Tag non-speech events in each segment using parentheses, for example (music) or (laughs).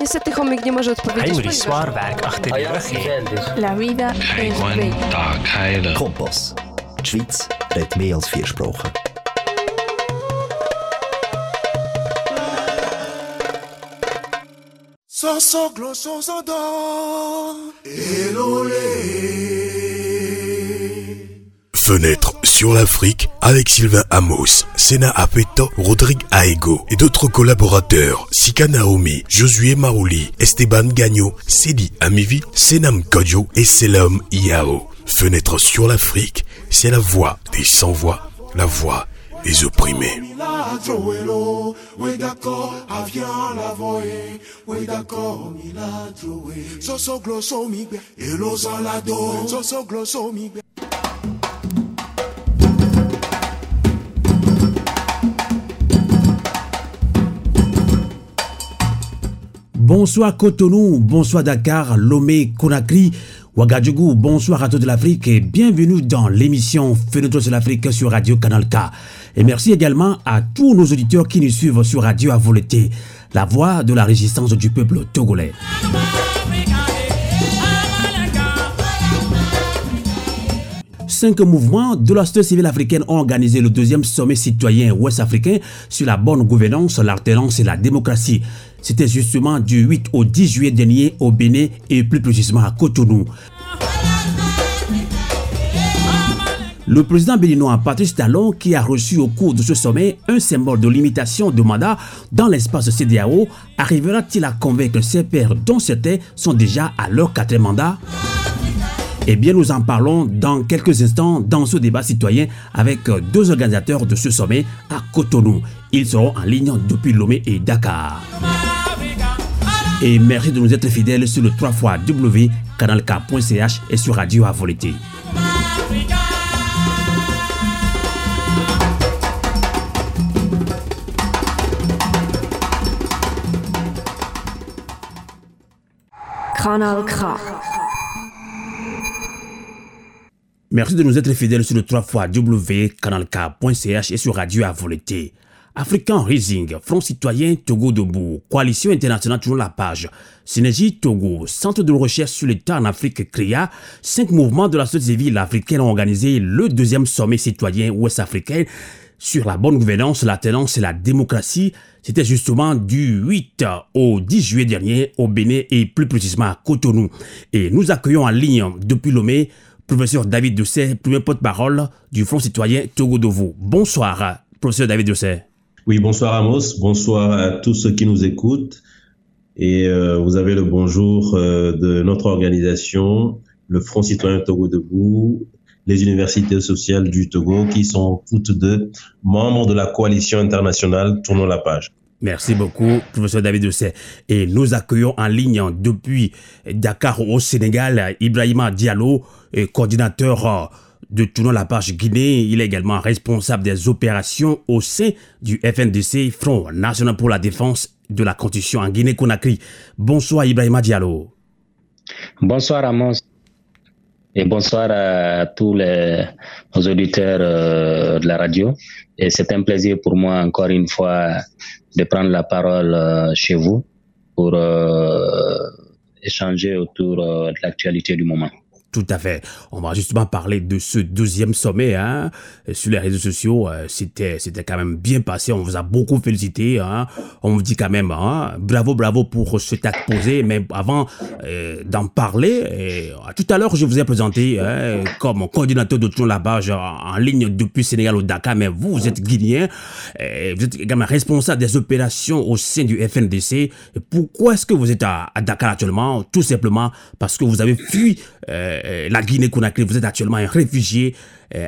Niestety chomik nie może odpowiedzieć, Heinrich achter die rug heeft. La vida es bella. Kompass. Die Schweiz redet mehr als vier Sprachen. Fenêtre sur l'Afrique avec Sylvain Amos, Sena Rodrigue Aego et d'autres collaborateurs, Sika Naomi, Josué Marouli, Esteban Gagno, Sedi Amivi, Senam Kodjo et Selam Iao. Fenêtre sur l'Afrique, c'est la voix des sans-voix, la voix des opprimés. Bonsoir Cotonou, bonsoir Dakar, Lomé, Conakry, Ouagadougou, bonsoir à toute l'Afrique et bienvenue dans l'émission Fenêtre sur l'Afrique sur Radio Canal K. Et merci également à tous nos auditeurs qui nous suivent sur Radio Avoleté, la voix de la résistance du peuple togolais. Cinq mouvements de la société civile africaine ont organisé le deuxième sommet citoyen ouest-africain sur la bonne gouvernance, l'alternance et la démocratie. C'était justement du 8 au 10 juillet dernier au Bénin et plus précisément à Cotonou. Le président béninois Patrice Talon, qui a reçu au cours de ce sommet un symbole de limitation de mandat dans l'espace CDAO, arrivera-t-il à convaincre ses pairs dont certains sont déjà à leur quatrième mandat? Eh bien, nous en parlons dans quelques instants dans ce débat citoyen avec deux organisateurs de ce sommet à Cotonou. Ils seront en ligne depuis Lomé et Dakar. Et merci de nous être fidèles sur le 3 fois et sur Radio Avolité. Kanal K. Merci de nous être fidèles sur le 3 fois www.canalk.ch et sur Radio Avoleté. African Rising, Front Citoyen Togo Debout, Coalition Internationale toujours la page, Synergie Togo, Centre de recherche sur l'État en Afrique CRIA, cinq mouvements de la société civile africaine ont organisé le deuxième sommet citoyen ouest-africain sur la bonne gouvernance, l'alternance et la démocratie. C'était justement du 8 au 10 juillet dernier au Bénin et plus précisément à Cotonou. Et nous accueillons en ligne depuis Lomé professeur David Doucet, premier porte-parole du Front citoyen Togo Dovo. Bonsoir, professeur David Doucet. Oui, bonsoir Amos, bonsoir à tous ceux qui nous écoutent. Et euh, vous avez le bonjour euh, de notre organisation, le Front citoyen Togo Debout, les universités sociales du Togo, qui sont toutes deux membres de la coalition internationale Tournons la page. Merci beaucoup, professeur David Doucet. Et nous accueillons en ligne depuis Dakar au Sénégal Ibrahima Diallo, coordinateur de Tournons la page Guinée. Il est également responsable des opérations au sein du FNDC, Front National pour la Défense de la Constitution en Guinée-Conakry. Bonsoir Ibrahima Diallo. Bonsoir Amos. Et bonsoir à tous les, auditeurs euh, de la radio. Et c'est un plaisir pour moi encore une fois de prendre la parole euh, chez vous pour euh, échanger autour de l'actualité du moment. Tout à fait. On va justement parler de ce deuxième sommet hein, sur les réseaux sociaux. C'était, c'était quand même bien passé. On vous a beaucoup félicité. Hein. On vous dit quand même hein, bravo, bravo pour ce acte posé. Mais avant euh, d'en parler, euh, tout à l'heure, je vous ai présenté hein, comme coordinateur de page en, ligne depuis Sénégal au Dakar. Mais vous, vous êtes guinéen. Euh, vous êtes également responsable des opérations au sein du FNDC. Pourquoi est-ce que vous êtes à, à, Dakar actuellement? Tout simplement parce que vous avez fui la Guinée-Conakry. Vous êtes actuellement un réfugié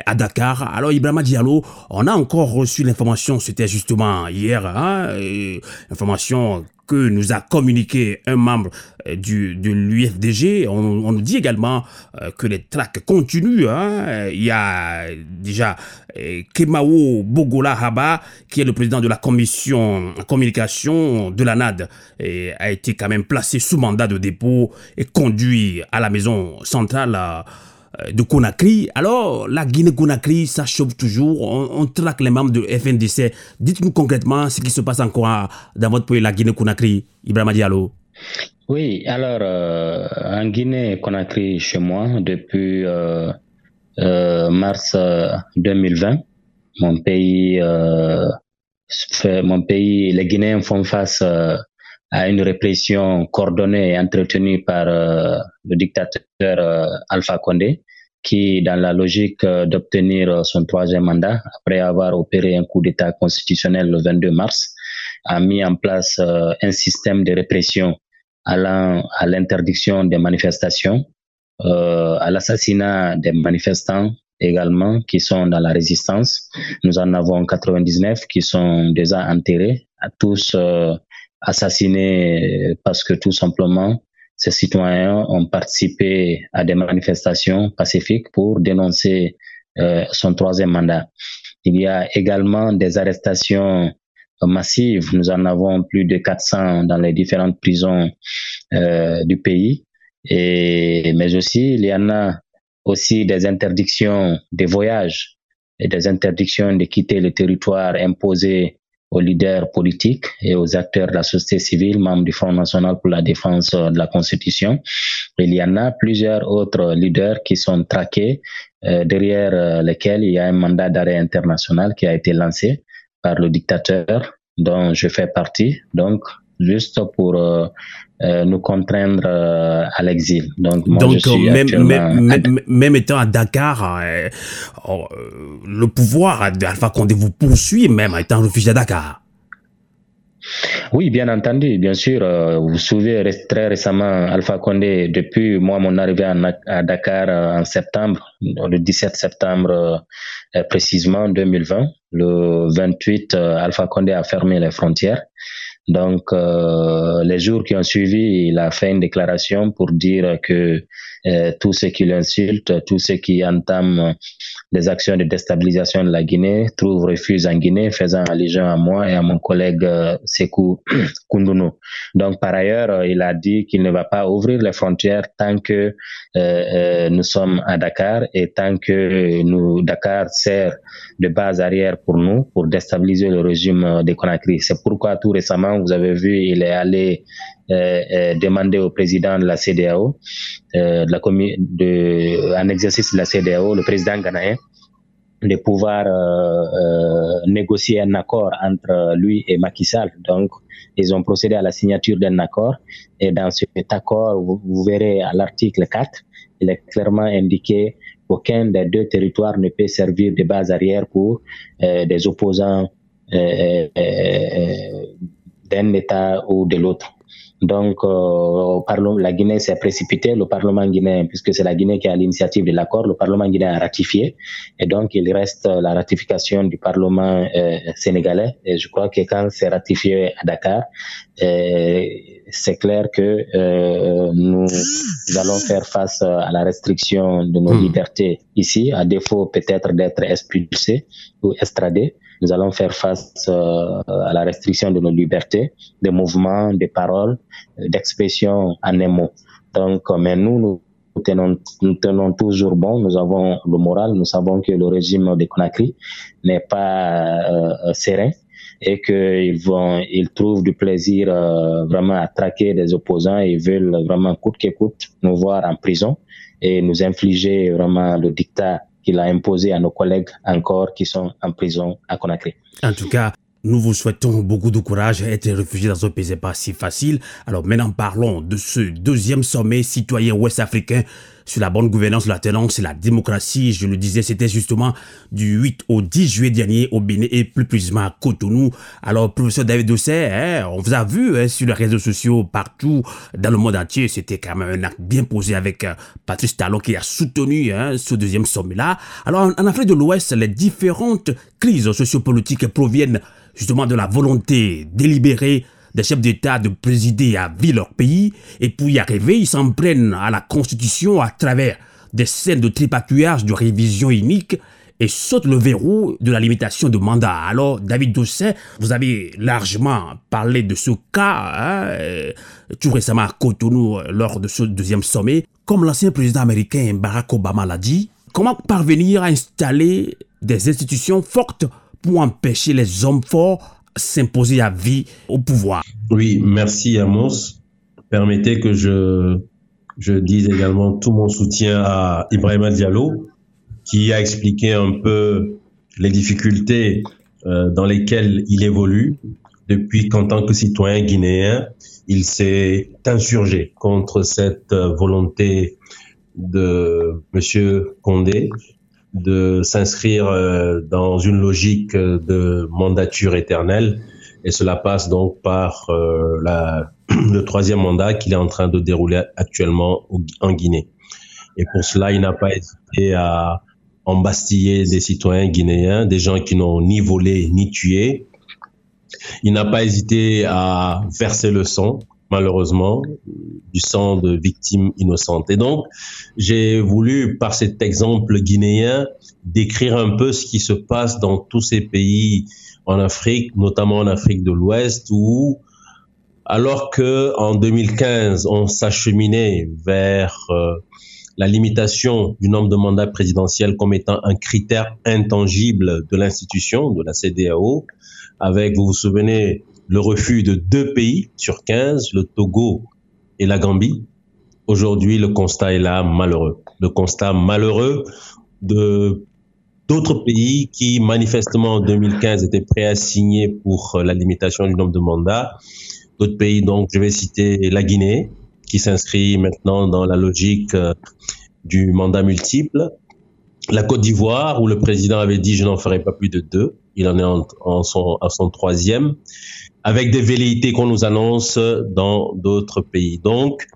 à Dakar. Alors, Ibrahima Diallo, on a encore reçu l'information, c'était justement hier, hein, information que nous a communiqué un membre du, de l'UFDG. On, nous dit également euh, que les tracks continuent. Hein. Il y a déjà euh, Kemao Bogola Haba, qui est le président de la commission communication de la NAD, et a été quand même placé sous mandat de dépôt et conduit à la maison centrale. Euh, de Conakry. Alors, la Guinée-Conakry, ça chauffe toujours. On, on, traque les membres de FNDC. Dites-nous concrètement ce qui se passe encore dans votre pays, la Guinée-Conakry, Ibrahima Diallo. Oui, alors en Guinée-Conakry, chez moi, depuis mars 2020, mon pays, fait, mon pays, les Guinéens font face à une répression coordonnée et entretenue par euh, le dictateur euh, Alpha Condé, qui, dans la logique euh, d'obtenir son troisième mandat, après avoir opéré un coup d'État constitutionnel le 22 mars, a mis en place un système de répression allant à l'interdiction des manifestations, à l'assassinat des manifestants également qui sont dans la résistance. Nous en avons 99 qui sont déjà enterrés, tous assassinés parce que tout simplement, ces citoyens ont participé à des manifestations pacifiques pour dénoncer euh, son troisième mandat. Il y a également des arrestations massives. Nous en avons plus de 400 dans les différentes prisons euh, du pays. Et, mais aussi, il y en a aussi des interdictions de voyage et des interdictions de quitter le territoire imposées aux leaders politiques et aux acteurs de la société civile, membres du Front national pour la défense de la Constitution. Il y en a plusieurs autres leaders qui sont traqués, euh, derrière euh, lesquels il y a un mandat d'arrêt international qui a été lancé par le dictateur dont je fais partie. Donc, juste pour euh, euh, nous contraindre euh, à l'exil. Donc, moi, Donc je suis même, même, même, étant à Dakar, oh, le pouvoir d'Alpha Condé vous poursuit même étant réfugié à Dakar. Oui, bien entendu, bien sûr. vous vous souvenez très récemment, Alpha Condé, depuis moi, mon arrivée à, Dakar en septembre, le 17 septembre précisément 2020, le 28, Alpha Condé a fermé les frontières. Donc, euh, les jours qui ont suivi, il a fait une déclaration pour dire que euh, tous ceux qui l'insultent, tous ceux qui entament des actions de déstabilisation de la Guinée trouvent refuge en Guinée, faisant allusion à moi et à mon collègue euh, Sekou (clears throat) Kundunu. Donc, par ailleurs, euh, il a dit qu'il ne va pas ouvrir les frontières tant que euh, nous sommes à Dakar et tant que nous, Dakar sert de base arrière pour nous, pour déstabiliser le régime des Conakry. C'est pourquoi tout récemment, vous avez vu, il est allé demander au président de la CDAO, de la de, en exercice de la CDAO, le président ghanéen, de pouvoir euh, euh, négocier un accord entre lui et Macky Sall. Donc, ils ont procédé à la signature d'un accord et dans cet accord, vous, verrez à l'article 4, il est clairement indiqué qu'aucun des deux territoires ne peut servir de base arrière pour euh, des opposants euh, d'un État ou de l'autre. Donc, euh, la Guinée s'est précipitée, le Parlement guinéen, puisque c'est la Guinée qui a l'initiative de l'accord, le Parlement guinéen a ratifié, et donc il reste la ratification du Parlement euh, sénégalais. Et je crois que quand c'est ratifié à Dakar, euh, c'est clair que euh, nous, allons faire face à la restriction de nos hmm. libertés ici, à défaut peut-être d'être expulsés ou estradés nous allons faire face euh, à la restriction de nos libertés, de mouvements, de paroles, d'expression en un mot. Donc, mais nous, nous tenons, nous tenons toujours bon, nous avons le moral, nous savons que le régime de Conakry n'est pas euh, serein et qu'ils vont, ils trouvent du plaisir euh, vraiment à traquer des opposants et veulent vraiment coûte que coûte nous voir en prison et nous infliger vraiment le dictat qu'il a imposé à nos collègues encore qui sont en prison à Conakry. En tout cas, nous vous souhaitons beaucoup de courage. Être réfugié dans un pays, n'est pas si facile. Alors maintenant, parlons de ce deuxième sommet citoyen ouest-africain sur la bonne gouvernance, la tenance et la démocratie. Je le disais, c'était justement du 8 au 10 juillet dernier au Bénin et plus précisément à Cotonou. Alors, professeur David Dosset, hein, on vous a vu hein, sur les réseaux sociaux partout dans le monde entier. C'était quand même un acte bien posé avec euh, Patrice Talon qui a soutenu hein, ce deuxième sommet-là. Alors, en Afrique de l'Ouest, les différentes crises sociopolitiques proviennent justement de la volonté délibérée des chefs d'État de présider à vie leur pays, et pour y arriver, ils s'en prennent à la Constitution à travers des scènes de tripatouillage de révision unique et sautent le verrou de la limitation de mandat. Alors, David Dosset, vous avez largement parlé de ce cas, hein, euh, tout récemment à Cotonou, lors de ce deuxième sommet. Comme l'ancien président américain Barack Obama l'a dit, comment parvenir à installer des institutions fortes pour empêcher les hommes forts s'imposer à vie au pouvoir. Oui, merci Amos. permettez que je, je dise également tout mon soutien à Ibrahima Diallo, qui a expliqué un peu les difficultés euh, dans lesquelles il évolue depuis qu'en tant que citoyen guinéen, il s'est insurgé contre cette volonté de Monsieur Condé de s'inscrire euh, dans une logique de mandature éternelle et cela passe donc par euh, la, (clears throat) le troisième mandat qu'il est en train de dérouler actuellement en Guinée. Et pour cela, il n'a pas hésité à embastiller des citoyens guinéens, des gens qui n'ont ni volé ni tué. Il n'a pas hésité à verser le sang, malheureusement, du sang de victimes innocentes. Et donc, j'ai voulu, par cet exemple guinéen, décrire un peu ce qui se passe dans tous ces pays en Afrique, notamment en Afrique de l'Ouest, où alors que en 2015 on s'acheminait vers euh, la limitation du nombre de mandats présidentiels comme étant un critère intangible de l'institution, de la CDAO, avec, vous vous souvenez, le refus de deux pays sur 15, le Togo et la Gambie. Aujourd'hui, le constat est là malheureux. Le constat malheureux de d'autres pays qui, manifestement, en 2015, étaient prêts à signer pour la limitation du nombre de mandats. D'autres pays, donc, je vais citer la Guinée, qui s'inscrit maintenant dans la logique euh, du mandat multiple. La Côte d'Ivoire, où le président avait dit je n'en ferai pas plus de deux. Il en est en, son troisième, avec des velléités qu'on nous annonce dans d'autres pays. Donc,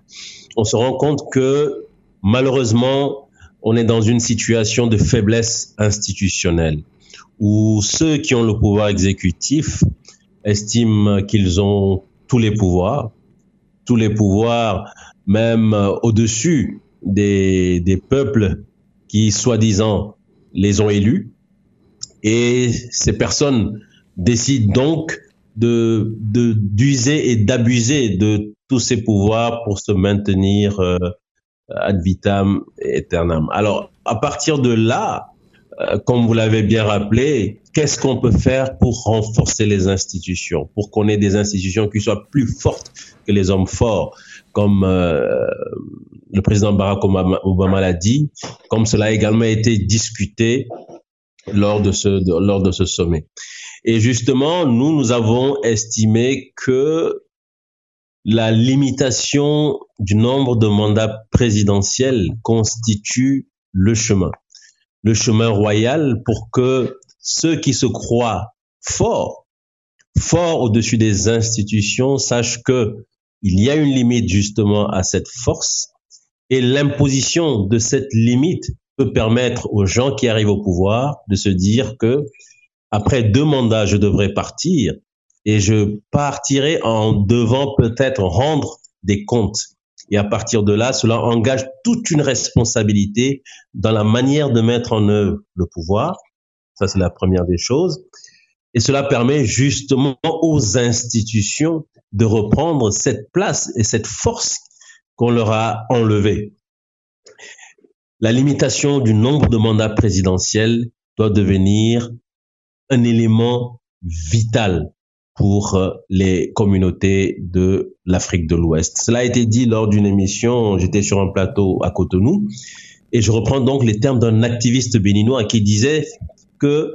on se rend compte que malheureusement, on est dans une situation de faiblesse institutionnelle, où ceux qui ont le pouvoir exécutif estiment qu'ils ont tous les pouvoirs, tous les pouvoirs, même euh, au-dessus des, des peuples qui, soi-disant, les ont élus. Et ces personnes décident donc de d'user et d'abuser de tous ces pouvoirs pour se maintenir euh, ad vitam aeternam. Alors, à partir de là, euh, comme vous l'avez bien rappelé, qu'est-ce qu'on peut faire pour renforcer les institutions, pour qu'on ait des institutions qui soient plus fortes que les hommes forts, comme euh, le président Barack Obama, l'a dit, comme cela a également été discuté lors de ce, lors de ce sommet. Et justement, nous, nous avons estimé que la limitation du nombre de mandats présidentiels constitue le chemin, le chemin royal pour que ceux qui se croient forts, forts au-dessus des institutions, sachent que il y a une limite justement à cette force. Et l'imposition de cette limite peut permettre aux gens qui arrivent au pouvoir de se dire que après deux mandats, je devrais partir et je partirai en devant peut-être rendre des comptes. Et à partir de là, cela engage toute une responsabilité dans la manière de mettre en œuvre le pouvoir ça, c'est la première des choses. Et cela permet justement aux institutions de reprendre cette place et cette force qu'on leur a enlevée. La limitation du nombre de mandats présidentiels doit devenir un élément vital pour euh, les communautés de l'Afrique de l'Ouest. Cela a été dit lors d'une émission, j'étais sur un plateau à Cotonou, et je reprends donc les termes d'un activiste béninois qui disait que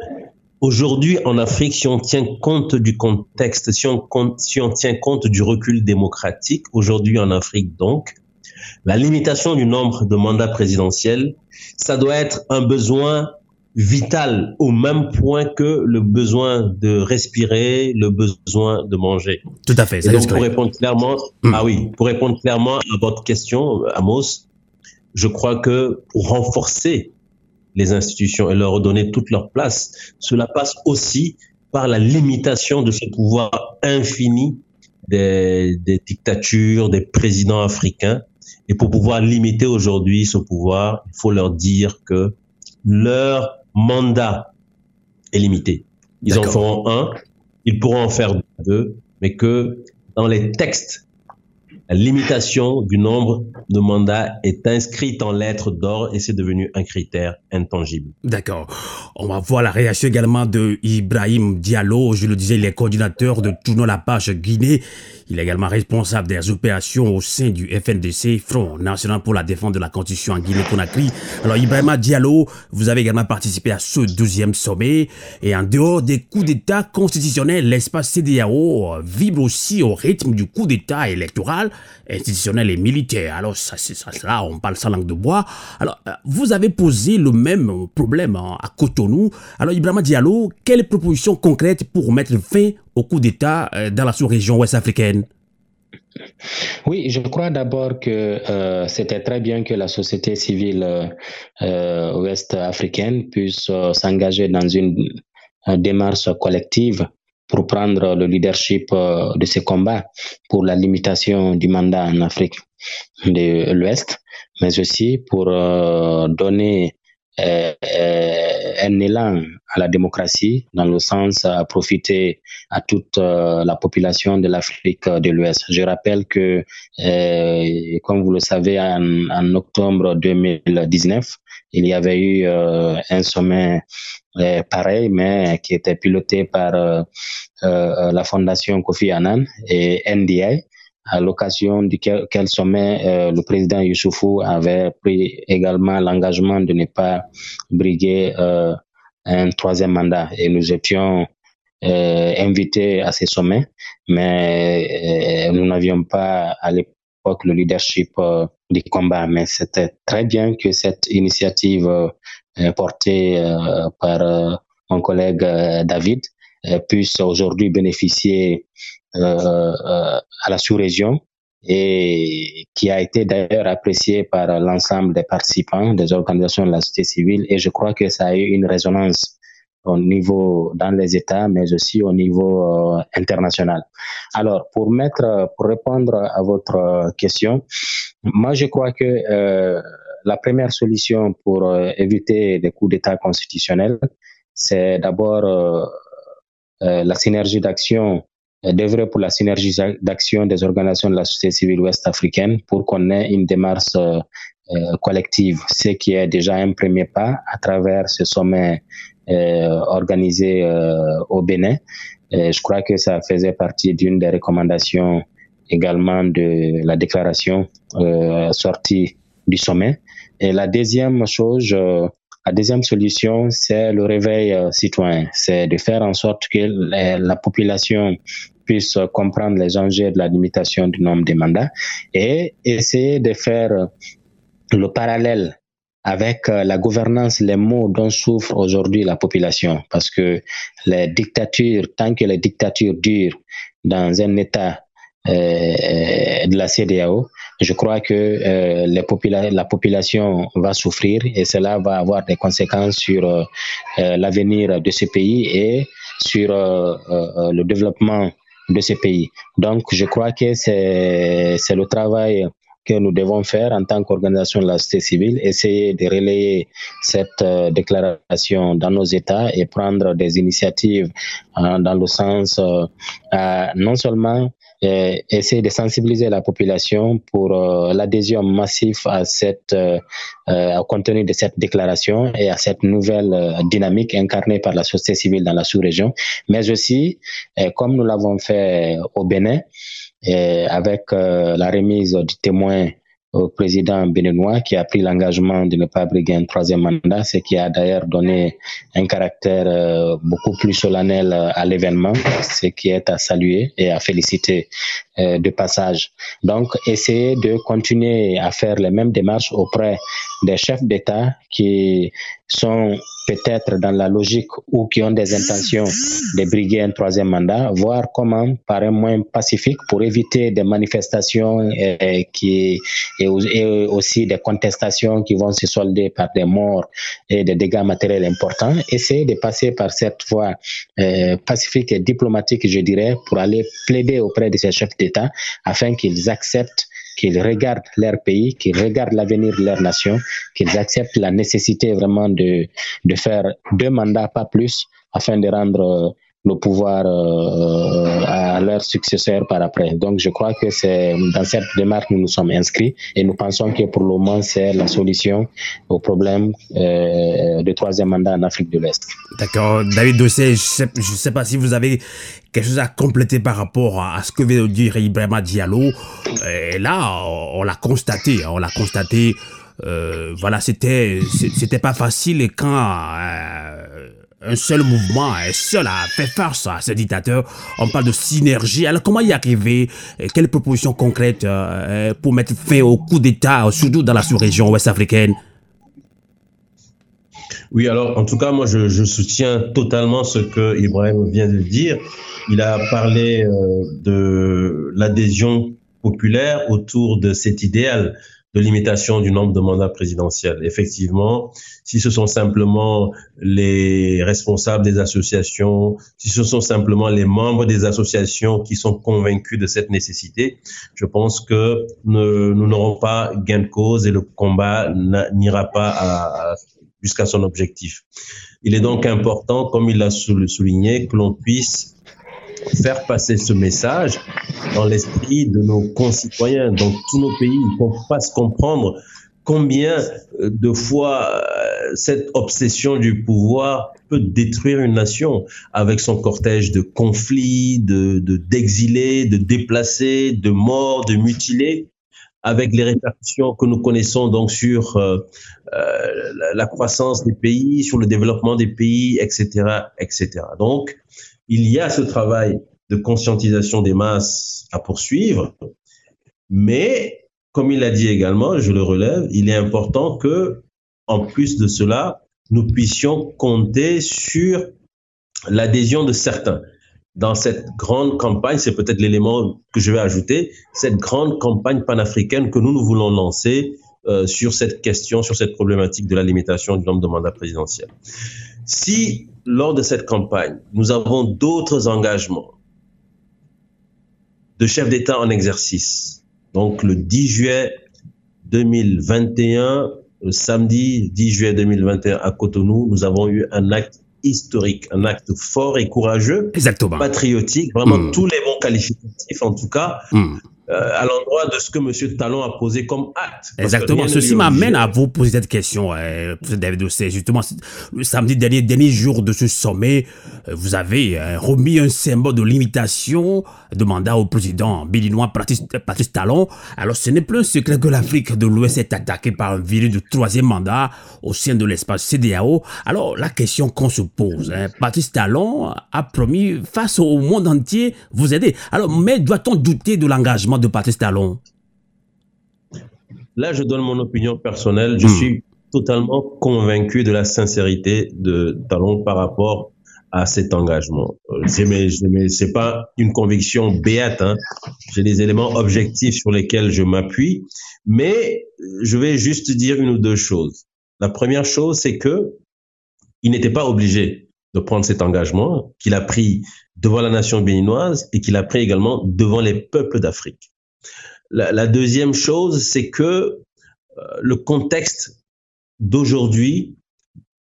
aujourd'hui en Afrique, si on tient compte du contexte, si on, si on tient compte du recul démocratique, aujourd'hui en Afrique donc, la limitation du nombre de mandats présidentiels, ça doit être un besoin vital au même point que le besoin de respirer, le besoin de manger. Tout à fait. Et donc, pour répondre clairement, hmm. ah oui, pour répondre clairement à votre question, Amos, je crois que pour renforcer les institutions et leur redonner toute leur place. Cela passe aussi par la limitation de ce pouvoir infini des, dictatures, des présidents africains. Et pour pouvoir limiter aujourd'hui ce pouvoir, il faut leur dire que leur mandat est limité. Ils en feront un, ils pourront en faire deux, mais que dans les textes la limitation du nombre de mandats est inscrite en lettres d'or et c'est devenu un critère intangible. D'accord. On va voir la réaction également de Ibrahim Diallo. Je le disais, il est coordinateur de Tournons la page Guinée. Il est également responsable des opérations au sein du FNDC, Front National pour la défense de la Constitution en Guinée-Conakry. Alors Ibrahima Diallo, vous avez également participé à ce deuxième sommet et en dehors des coups d'État constitutionnels, l'espace CDAO vibre aussi au rythme du coup d'État électoral, institutionnel et militaire. Alors ça, c'est ça, on parle sans langue de bois. Alors euh, vous avez posé le même problème hein, à Cotonou. Alors Ibrahima Diallo, quelles propositions concrètes pour mettre fin au coup d'État euh, dans la sous-région ouest-africaine. Oui, je crois d'abord que euh, c'était très bien que la société civile euh, ouest-africaine puisse s'engager dans une, démarche collective pour prendre le leadership de ces combats pour la limitation du mandat en Afrique de l'Ouest, mais aussi pour donner un élan à la démocratie dans le sens à profiter à toute euh, la population de l'Afrique de l'Ouest. Je rappelle que, comme vous le savez, en, octobre 2019, il y avait eu un sommet pareil, mais qui était piloté par la fondation Kofi Annan et NDI à l'occasion duquel sommet euh, le président Youssoufou avait pris également l'engagement de ne pas briguer euh, un troisième mandat. Et nous étions euh, invités à ces sommets, mais nous n'avions pas à l'époque le leadership du combat. Mais c'était très bien que cette initiative portée par mon collègue David puisse aujourd'hui bénéficier à la sous-région et qui a été d'ailleurs apprécié par l'ensemble des participants, des organisations de la société civile. Et je crois que ça a eu une résonance au niveau dans les États, mais aussi au niveau euh, international. Alors, pour mettre, pour répondre à votre question, moi je crois que euh, la première solution pour éviter des coups d'État constitutionnels, c'est d'abord la synergie d'action d'œuvrer pour la synergie d'action des organisations de la société civile ouest-africaine pour qu'on ait une démarche euh, euh, collective, ce qui est déjà un premier pas à travers ce sommet euh, organisé au Bénin. je crois que ça faisait partie d'une des recommandations également de la déclaration sortie du sommet. Et la deuxième chose, la deuxième solution, c'est le réveil citoyen. C'est de faire en sorte que la population puisse comprendre les enjeux de la limitation du nombre de mandats et essayer de faire le parallèle avec euh, la gouvernance, les mots dont souffre aujourd'hui la population. Parce que les dictatures, tant que les dictatures durent dans un État euh, de la CDAO, je crois que euh, les la population va souffrir et cela va avoir des conséquences sur euh, euh l'avenir de ce pays et sur euh, le développement de ces pays. Donc, je crois que c'est le travail que nous devons faire en tant qu'organisation de la société civile, essayer de relayer cette euh, déclaration dans nos États et prendre des initiatives euh, dans le sens euh, non seulement euh, essayer de sensibiliser la population pour euh, l'adhésion massive à cette euh, au contenu de cette déclaration et à cette nouvelle dynamique incarnée par la société civile dans la sous-région, mais aussi, comme nous l'avons fait au Bénin, avec la remise du témoin au président béninois qui a pris l'engagement de ne pas briguer un troisième mandat, ce qui a d'ailleurs donné un caractère euh, beaucoup plus solennel euh, à l'événement, ce qui est à saluer et à féliciter euh, de passage. Donc, essayer de continuer à faire les mêmes démarches auprès des chefs d'État qui sont peut-être dans la logique ou qui ont des intentions de briguer un troisième mandat, voir comment, par un moyen pacifique, pour éviter des manifestations et, qui, et, aussi des contestations qui vont se solder par des morts et des dégâts matériels importants, essayer de passer par cette voie euh, pacifique et diplomatique, je dirais, pour aller plaider auprès de ces chefs d'État afin qu'ils acceptent qu'ils regardent leur pays, qu'ils regardent l'avenir de leur nation, qu'ils acceptent la nécessité vraiment de, de faire deux mandats, pas plus, afin de rendre le pouvoir euh, à leurs successeurs par après. Donc, je crois que c'est dans cette démarche que nous nous sommes inscrits et nous pensons que pour le moment, c'est la solution au problème euh, du troisième mandat en Afrique de l'Est. D'accord. David Dossé, je ne sais, pas si vous avez quelque chose à compléter par rapport à ce que veut dire Ibrahima Diallo. Et là, on l'a constaté, on l'a constaté. Euh, voilà, c'était c'était pas facile et quand euh, un seul mouvement est seul à faire face à ce dictateur. On parle de synergie. Alors comment y arriver? Quelles propositions concrètes euh, pour mettre fin au coup d'État, surtout dans la sous-région ouest-africaine oui, alors en tout cas, moi je, je, soutiens totalement ce que Ibrahim vient de dire. Il a parlé euh, de l'adhésion populaire autour de cet idéal de limitation du nombre de mandats présidentiels. Effectivement, si ce sont simplement les responsables des associations, si ce sont simplement les membres des associations qui sont convaincus de cette nécessité, je pense que nous n'aurons pas gain de cause et le combat n'ira pas jusqu'à son objectif. Il est donc important, comme il l'a souligné, que l'on puisse faire passer ce message dans l'esprit de nos concitoyens dans tous nos pays, qu'on fasse comprendre combien euh, de fois euh, cette obsession du pouvoir peut détruire une nation avec son cortège de conflits, de d'exilés, de, déplacés, de morts, de mutilés, avec les répercussions que nous connaissons donc sur euh, la, croissance des pays, sur le développement des pays, etc., etc. Donc, il y a ce travail de conscientisation des masses à poursuivre, mais comme il a dit également, je le relève, il est important que, en plus de cela, nous puissions compter sur l'adhésion de certains. Dans cette grande campagne, c'est peut-être l'élément que je vais ajouter, cette grande campagne panafricaine que nous, nous voulons lancer euh, sur cette question, sur cette problématique de la limitation du nombre de mandats présidentiels. Si lors de cette campagne, nous avons d'autres engagements de chefs d'État en exercice. Donc le 10 juillet 2021, le samedi 10 juillet 2021 à Cotonou, nous avons eu un acte historique, un acte fort et courageux, Exactement. patriotique, vraiment hmm. tous les bons qualificatifs en tout cas, hmm. Euh, à l'endroit de ce que M. Talon a posé comme acte. Exactement. Ceci m'amène à vous poser cette question, euh, David Ossé. Justement, le samedi dernier, dernier jour de ce sommet, euh, vous avez euh, remis un symbole de limitation de mandat au président béninois Patrice, Talon. Alors, ce n'est plus un secret que l'Afrique de l'Ouest est attaquée par un virus de troisième mandat au sein de l'espace CDAO. Alors, la question qu'on se pose, hein, Patrice Talon a promis face au monde entier vous aider. Alors, mais doit-on douter de l'engagement de Patrice Talon Là, je donne mon opinion personnelle. Je hmm. suis totalement convaincu de la sincérité de Talon par rapport à cet engagement. Euh, c'est pas une conviction béate. Hein. J'ai des éléments objectifs sur lesquels je m'appuie, mais je vais juste dire une ou deux choses. La première chose, c'est que il n'était pas obligé de prendre cet engagement qu'il a pris devant la nation béninoise et qu'il a pris également devant les peuples d'Afrique. La, deuxième chose, c'est que euh, le contexte d'aujourd'hui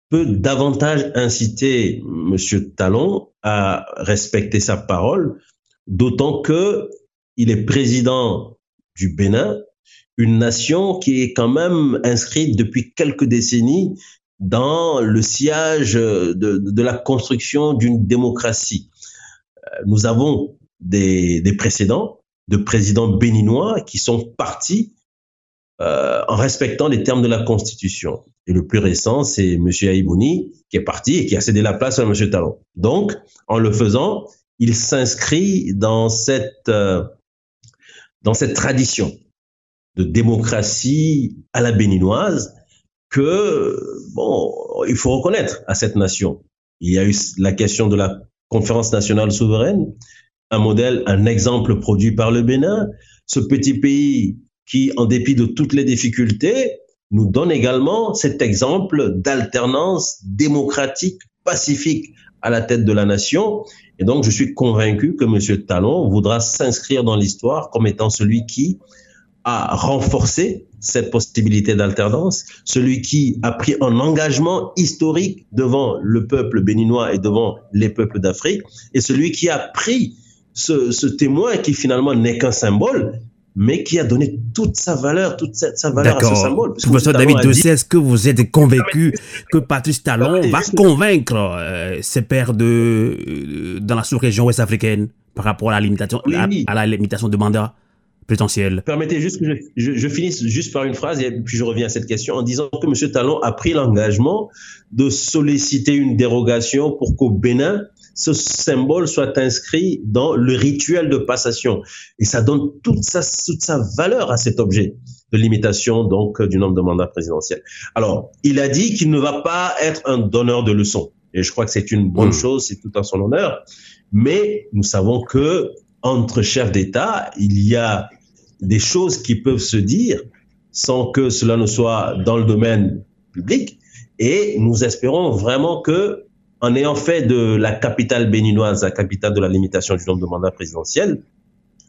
peut davantage inciter M. Talon à respecter sa parole, d'autant que il est président du Bénin, une nation qui est quand même inscrite depuis quelques décennies dans le sillage de, de la construction d'une démocratie. Euh, nous avons des, des, précédents de présidents béninois qui sont partis euh, en respectant les termes de la Constitution. Et le plus récent, c'est M. Aïbouni qui est parti et qui a cédé la place à M. Talon. Donc, en le faisant, il s'inscrit dans cette, euh, dans cette tradition de démocratie à la béninoise que, bon, il faut reconnaître à cette nation. Il y a eu la question de la conférence nationale souveraine, un modèle, un exemple produit par le Bénin, ce petit pays qui, en dépit de toutes les difficultés, nous donne également cet exemple d'alternance démocratique, pacifique à la tête de la nation. Et donc, je suis convaincu que M. Talon voudra s'inscrire dans l'histoire comme étant celui qui a renforcé cette possibilité d'alternance, celui qui a pris un engagement historique devant le peuple béninois et devant les peuples d'Afrique, et celui qui a pris ce, ce témoin qui finalement n'est qu'un symbole, mais qui a donné toute sa valeur, toute sa, valeur à ce symbole. Professeur David Dossé, est-ce que vous êtes convaincu que Patrice Talon va convaincre euh, ses pairs de, euh, dans la sous-région ouest africaine par rapport à la limitation, à, la limitation de mandat? Potentiel Permettez juste que je, je, finisse juste par une phrase et puis je reviens à cette question en disant que M. Talon a pris l'engagement de solliciter une dérogation pour qu'au Bénin, ce symbole soit inscrit dans le rituel de passation. Et ça donne toute sa, toute sa valeur à cet objet de limitation donc du nombre de mandats présidentiels. Alors, il a dit qu'il ne va pas être un donneur de leçons. Et je crois que c'est une bonne hmm. chose, c'est tout à son honneur. Mais nous savons que entre chefs d'État, il y a des choses qui peuvent se dire sans que cela ne soit dans le domaine public. Et nous espérons vraiment que en ayant fait de la capitale béninoise la capitale de la limitation du nombre de mandats présidentiels,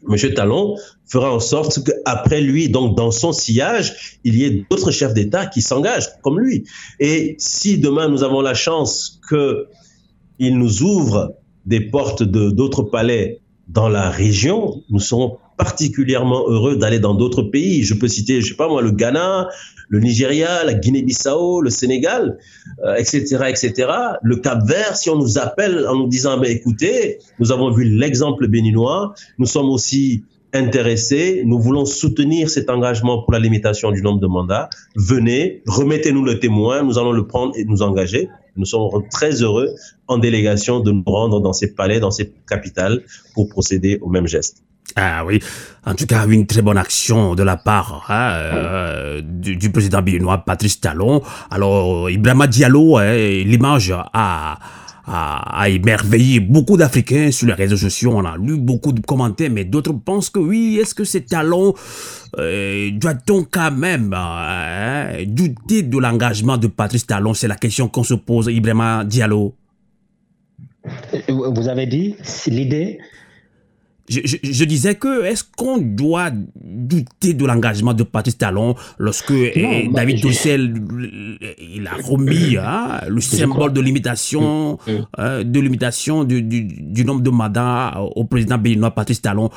M. Talon fera en sorte qu'après lui, donc dans son sillage, il y ait d'autres chefs d'État qui s'engagent comme lui. Et si demain nous avons la chance qu'il nous ouvre des portes d'autres palais dans la région, nous serons particulièrement heureux d'aller dans d'autres pays. Je peux citer, je sais pas moi, le Ghana, le Nigeria, la Guinée-Bissau, le Sénégal, etc., euh, etc. Le Cap-Vert, si on nous appelle en nous disant, ben, écoutez, nous avons vu l'exemple béninois, nous sommes aussi intéressés, nous voulons soutenir cet engagement pour la limitation du nombre de mandats. Venez, remettez-nous le témoin, nous allons le prendre et nous engager. Nous sommes très heureux en délégation de nous rendre dans ces palais, dans ces capitales pour procéder au même geste. Ah oui, en tout cas, une très bonne action de la part hein, euh, du, président béninois Patrice Talon. Alors, Ibrahima Diallo, hein, l'image a, a, émerveillé beaucoup d'Africains sur les réseaux sociaux. On a lu beaucoup de commentaires, mais d'autres pensent que oui, est-ce que c'est Talon euh, Doit-on quand même hein, douter de l'engagement de Patrice Talon? C'est la question qu'on se pose, Ibrahima Diallo. Vous avez dit, l'idée je, disais que est-ce qu'on doit douter de l'engagement de Patrice Talon lorsque David Dussel il a remis hein, le symbole de limitation. Euh, de limitation du, du, nombre de mandats au président béninois Patrice Talon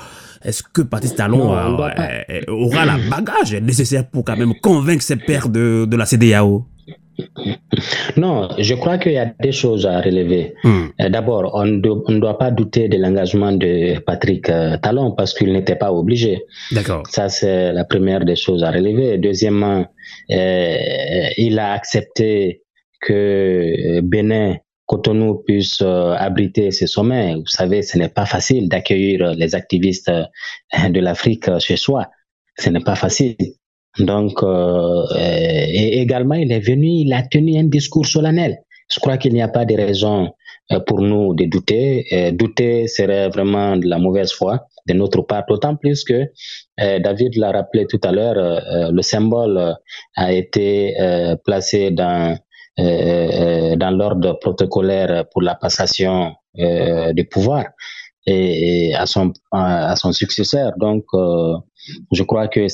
est-ce que Patrice Talon euh, aura la bagage (laughs) nécessaire pour quand même convaincre ses pairs de, de la CDAO non, je crois qu'il y a des choses à relever. Hmm. Euh, d'abord, on ne doit pas douter de l'engagement de Patrick euh, Talon parce qu'il n'était pas obligé. D'accord. Ça, c'est la première des choses à relever. Deuxièmement, euh, il a accepté que Bénin Cotonou puisse abriter ces sommets. Vous savez, ce n'est pas facile d'accueillir les activistes de l'Afrique chez soi. Ce n'est pas facile. Donc, euh, et également, il est venu, il a tenu un discours solennel. Je crois qu'il n'y a pas de raison euh, pour nous de douter. douter serait vraiment de la mauvaise foi de notre part, d'autant plus que euh, David l'a rappelé tout à l'heure, le symbole a été placé dans dans l'ordre protocolaire pour la passation du pouvoir et, à son à son successeur. Donc, je crois que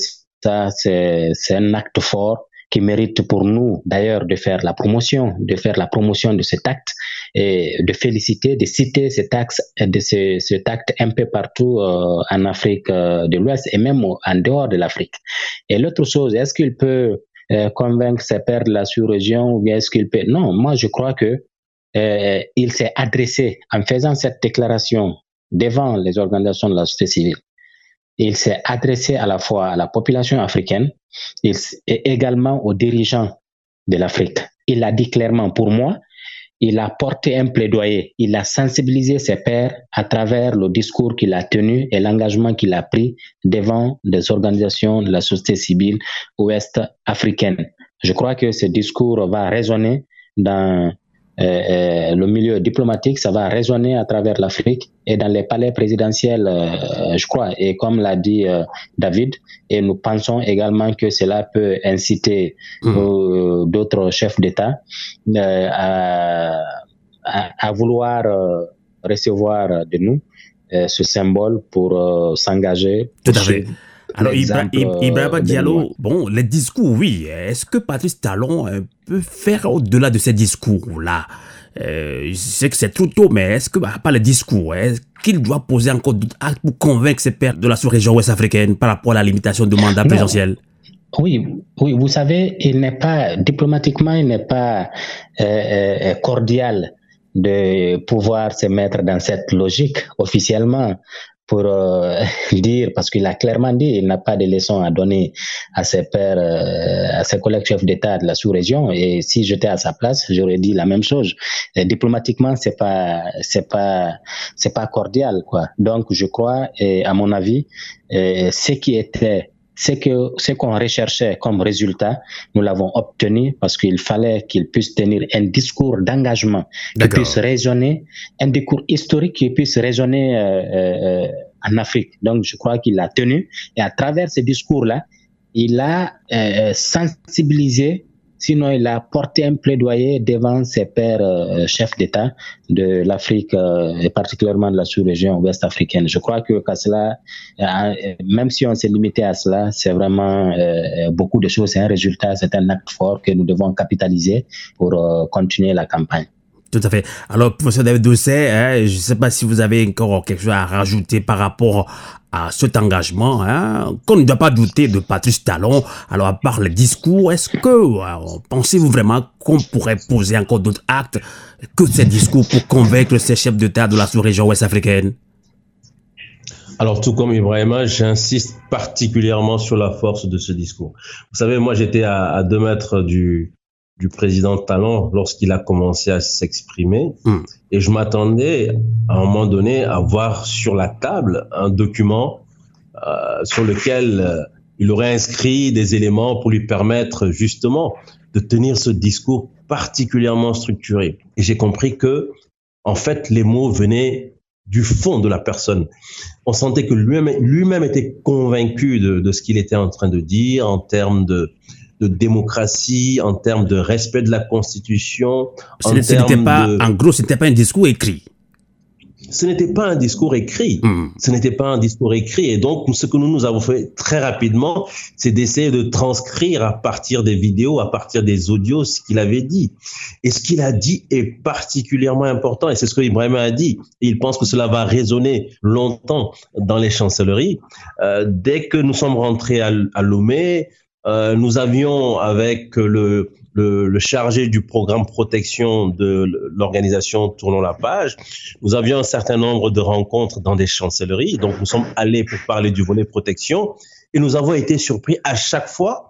ça, c'est un acte fort qui mérite pour nous d'ailleurs de faire la promotion, de faire la promotion de cet acte et de féliciter, de citer cet acte, de ce, cet acte un peu partout euh, en Afrique euh, de l'Ouest et même en dehors de l'Afrique. Et l'autre chose, est-ce qu'il peut euh, convaincre ses pairs de la sous-région ou bien est-ce qu'il peut... Non, moi je crois que il s'est adressé en faisant cette déclaration devant les organisations de la société civile il s'est adressé à la fois à la population africaine et également aux dirigeants de l'Afrique. Il a dit clairement, pour moi, il a porté un plaidoyer, il a sensibilisé ses pairs à travers le discours qu'il a tenu et l'engagement qu'il a pris devant des organisations de la société civile ouest africaine. Je crois que ce discours va résonner dans le milieu diplomatique, ça va résonner à travers l'Afrique et dans les palais présidentiels, euh, je crois. Et comme l'a dit David, et nous pensons également que cela peut inciter mmh. d'autres chefs d'État à, à, vouloir recevoir de nous ce symbole pour s'engager. Tout à fait. Alors, Ibrahima Diallo, bon, les discours, oui. Est-ce que Patrice Talon peut faire au-delà de ces discours-là? Je sais que c'est trop tôt, mais est-ce que, bah, pas les discours, est-ce qu'il doit poser encore d'autres actes pour convaincre ses pairs de la sous-région ouest-africaine par rapport à la limitation du mandat présidentiel? Oui, oui, vous savez, il n'est pas diplomatiquement, il n'est pas euh, euh, cordial de pouvoir se mettre dans cette logique officiellement pour euh, (laughs) dire, parce qu'il a clairement dit, il n'a pas de leçons à donner à ses pères, à ses collègues chefs d'État de la sous-région. Et si j'étais à sa place, j'aurais dit la même chose. diplomatiquement, c'est pas, c'est pas, c'est pas cordial, quoi. Donc, je crois, et à mon avis, ce qui était c'est que ce qu'on recherchait comme résultat, nous l'avons obtenu parce qu'il fallait qu'il puisse tenir un discours d'engagement, qui puisse raisonner, un discours historique qui puisse raisonner euh, euh, en Afrique. Donc, je crois qu'il l'a tenu et à travers ce discours-là, il a euh, sensibilisé Sinon, il a porté un plaidoyer devant ses pères euh, chefs d'État de l'Afrique euh, et particulièrement de la sous-région ouest africaine. Je crois que cela, euh, même si on s'est limité à cela, c'est vraiment beaucoup de choses. C'est un résultat, c'est un acte fort que nous devons capitaliser pour continuer la campagne. Tout à fait. Alors, professeur David Doucet, hein, je ne sais pas si vous avez encore quelque chose à rajouter par rapport à cet engagement, hein, qu'on ne doit pas douter de Patrice Talon. Alors, à part le discours, est-ce que euh, pensez-vous vraiment qu'on pourrait poser encore d'autres actes que ces discours pour convaincre ces chefs d'État de la sous-région ouest-africaine? Alors, tout comme Ibrahima, j'insiste particulièrement sur la force de ce discours. Vous savez, moi, j'étais à, à, deux mètres du, du président Talon lorsqu'il a commencé à s'exprimer. Hmm. Et je m'attendais à un moment donné à voir sur la table un document euh, sur lequel euh, il aurait inscrit des éléments pour lui permettre justement de tenir ce discours particulièrement structuré. Et j'ai compris que, en fait, les mots venaient du fond de la personne. On sentait que lui-même lui était convaincu de, de ce qu'il était en train de dire en termes de, de démocratie, en termes de respect de la Constitution. Ce n'était pas, en gros, ce n'était pas un discours écrit. Ce n'était pas un discours écrit. Hmm. Ce n'était pas un discours écrit. Et donc, ce que nous, nous avons fait très rapidement, c'est d'essayer de transcrire à partir des vidéos, à partir des audios, ce qu'il avait dit. Et ce qu'il a dit est particulièrement important. Et c'est ce que Ibrahim a dit. Et il pense que cela va résonner longtemps dans les chancelleries. Euh, dès que nous sommes rentrés à, à Lomé, euh, nous avions avec le, le, chargé du programme protection de l'organisation Tournons la page, nous avions un certain nombre de rencontres dans des chancelleries. Donc nous sommes allés pour parler du volet protection et nous avons été surpris à chaque fois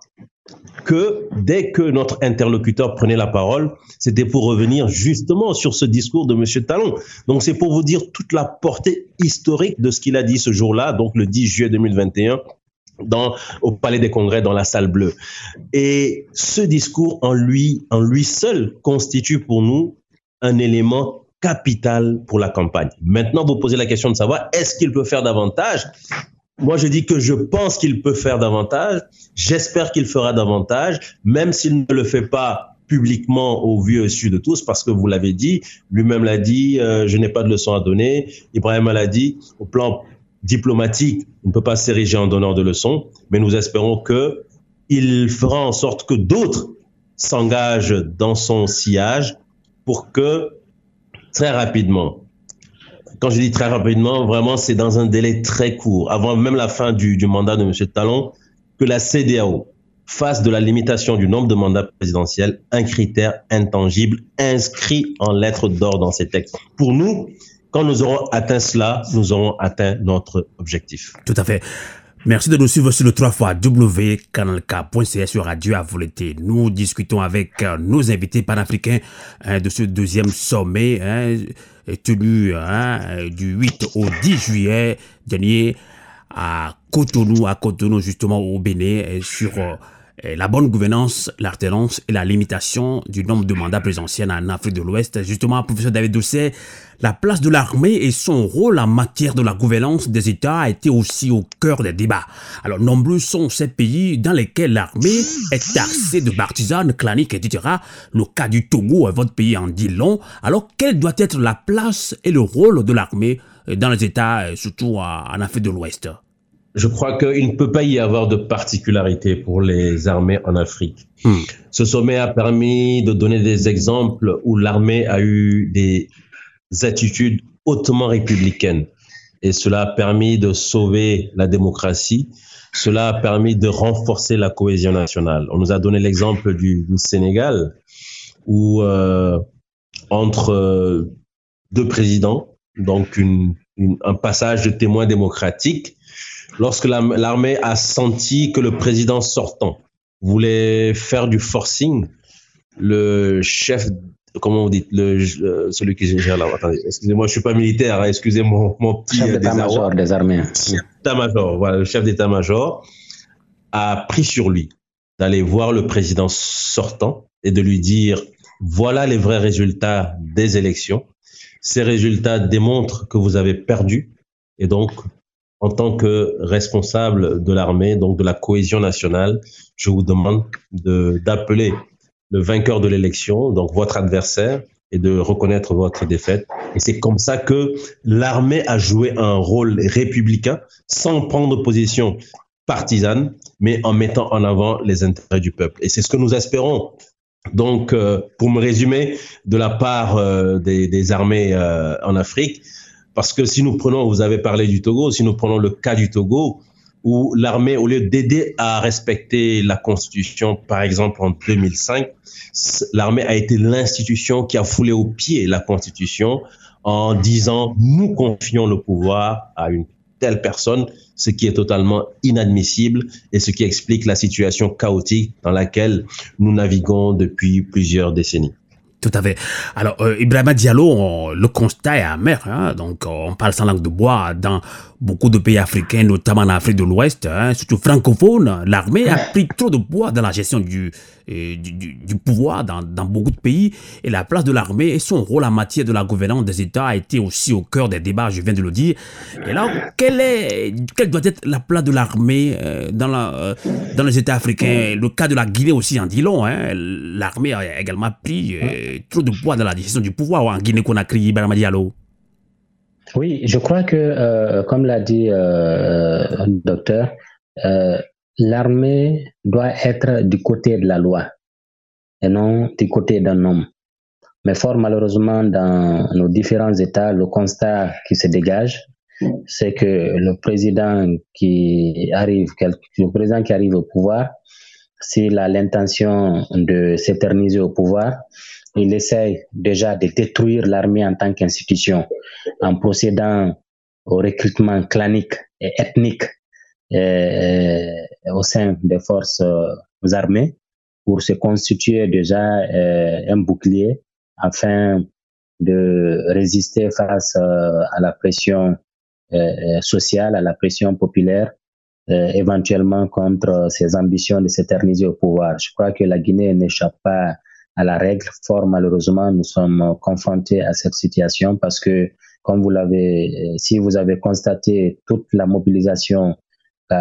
que dès que notre interlocuteur prenait la parole, c'était pour revenir justement sur ce discours de M. Talon. Donc c'est pour vous dire toute la portée historique de ce qu'il a dit ce jour-là, donc le 10 juillet 2021, au Palais des Congrès, dans la salle bleue. Et ce discours en lui, en lui seul, constitue pour nous un élément capital pour la campagne. Maintenant, vous posez la question de savoir est-ce qu'il peut faire davantage? Moi, je dis que je pense qu'il peut faire davantage. J'espère qu'il fera davantage, même s'il ne le fait pas publiquement au vu et su de tous, parce que vous l'avez dit, lui-même l'a dit, euh, je n'ai pas de leçon à donner. Ibrahim l'a dit, au plan diplomatique, ne peut pas s'ériger en donneur de leçons, mais nous espérons que il fera en sorte que d'autres s'engagent dans son sillage pour que très rapidement, quand je dis très rapidement, vraiment c'est dans un délai très court, avant même la fin du, du mandat de M. Talon, que la CDAO fasse de la limitation du nombre de mandats présidentiels un critère intangible inscrit en lettres d'or dans ces textes. Pour nous, quand nous aurons atteint cela, nous aurons atteint notre objectif. Tout à fait. Merci de nous suivre sur le 3 fois www.canalk.ca sur Radio à. Nous discutons avec euh, nos invités panafricains hein, de ce deuxième sommet hein, tenu hein, du 8 au 10 juillet dernier à Cotonou, à Cotonou justement au Bénin sur euh, la bonne gouvernance, l'alternance et la limitation du nombre de mandats présidentiels en Afrique de l'Ouest. Justement, professeur David Doucet, la place de l'armée et son rôle en matière de la gouvernance des États a été aussi au cœur des débats. Alors, nombreux sont ces pays dans lesquels l'armée est taxée de partisane, clanique, etc. Le cas du Togo, votre pays en dit long. Alors, quelle doit être la place et le rôle de l'armée dans les États, surtout en Afrique de l'Ouest? Je crois qu'il ne peut pas y avoir de particularité pour les armées en Afrique. Hmm. Ce sommet a permis de donner des exemples où l'armée a eu des attitudes hautement républicaines. Et cela a permis de sauver la démocratie. Cela a permis de renforcer la cohésion nationale. On nous a donné l'exemple du, Sénégal, où euh, entre euh, deux présidents, donc un passage de témoin démocratique, lorsque l'armée a senti que le président sortant voulait faire du forcing, le chef, comment on dit, le, euh, celui qui gère là, attendez, excusez-moi, je suis pas militaire, hein, excusez mon, mon petit chef d'état-major des armées. D'état-major, voilà, le chef d'état-major a pris sur lui d'aller voir le président sortant et de lui dire voilà les vrais résultats des élections. Ces résultats démontrent que vous avez perdu et donc en tant que responsable de l'armée, donc de la cohésion nationale, je vous demande d'appeler le vainqueur de l'élection, donc votre adversaire, et de reconnaître votre défaite. Et c'est comme ça que l'armée a joué un rôle républicain sans prendre position partisane, mais en mettant en avant les intérêts du peuple. Et c'est ce que nous espérons. Donc, euh, pour me résumer, de la part euh, des, des, armées euh, en Afrique, parce que si nous prenons, vous avez parlé du Togo, si nous prenons le cas du Togo, où l'armée, au lieu d'aider à respecter la Constitution, par exemple en 2005, l'armée a été l'institution qui a foulé au pied la Constitution en disant nous confions le pouvoir à une telle personne, ce qui est totalement inadmissible et ce qui explique la situation chaotique dans laquelle nous naviguons depuis plusieurs décennies. Tout à fait. Alors, euh, Ibrahima Diallo, le constat est amer. Hein. donc, on parle sans langue de bois dans beaucoup de pays africains, notamment en Afrique de l'Ouest, hein, surtout francophone. L'armée a pris trop de poids dans la gestion du, euh, du, pouvoir dans, dans, beaucoup de pays. Et la place de l'armée et son rôle en matière de la gouvernance des États a été aussi au cœur des débats, je viens de le dire. Et là, quelle, est, quelle doit être la place de l'armée euh, dans, la, dans les États africains? Le cas de la Guinée aussi en dit long. Hein. L'armée a également pris trop de poids dans la gestion du pouvoir en Guinée-Conakry, Barama Diallo. Oui, je crois que, euh, comme l'a dit euh, le docteur, euh, l'armée doit être du côté de la loi et non du côté d'un homme. Mais fort malheureusement, dans nos différents États, le constat qui se dégage, c'est que le président qui arrive, le président qui arrive au pouvoir, s'il a l'intention de s'éterniser au pouvoir, il essaye déjà de détruire l'armée en tant qu'institution en procédant au recrutement clanique et ethnique euh, au sein des forces euh, armées pour se constituer déjà euh, un bouclier afin de résister face à la pression sociale, à la pression populaire, éventuellement contre ses ambitions de s'éterniser au pouvoir. Je crois que la Guinée n'échappe pas à la règle. Fort malheureusement, nous sommes confrontés à cette situation parce que, comme vous l'avez, si vous avez constaté toute la mobilisation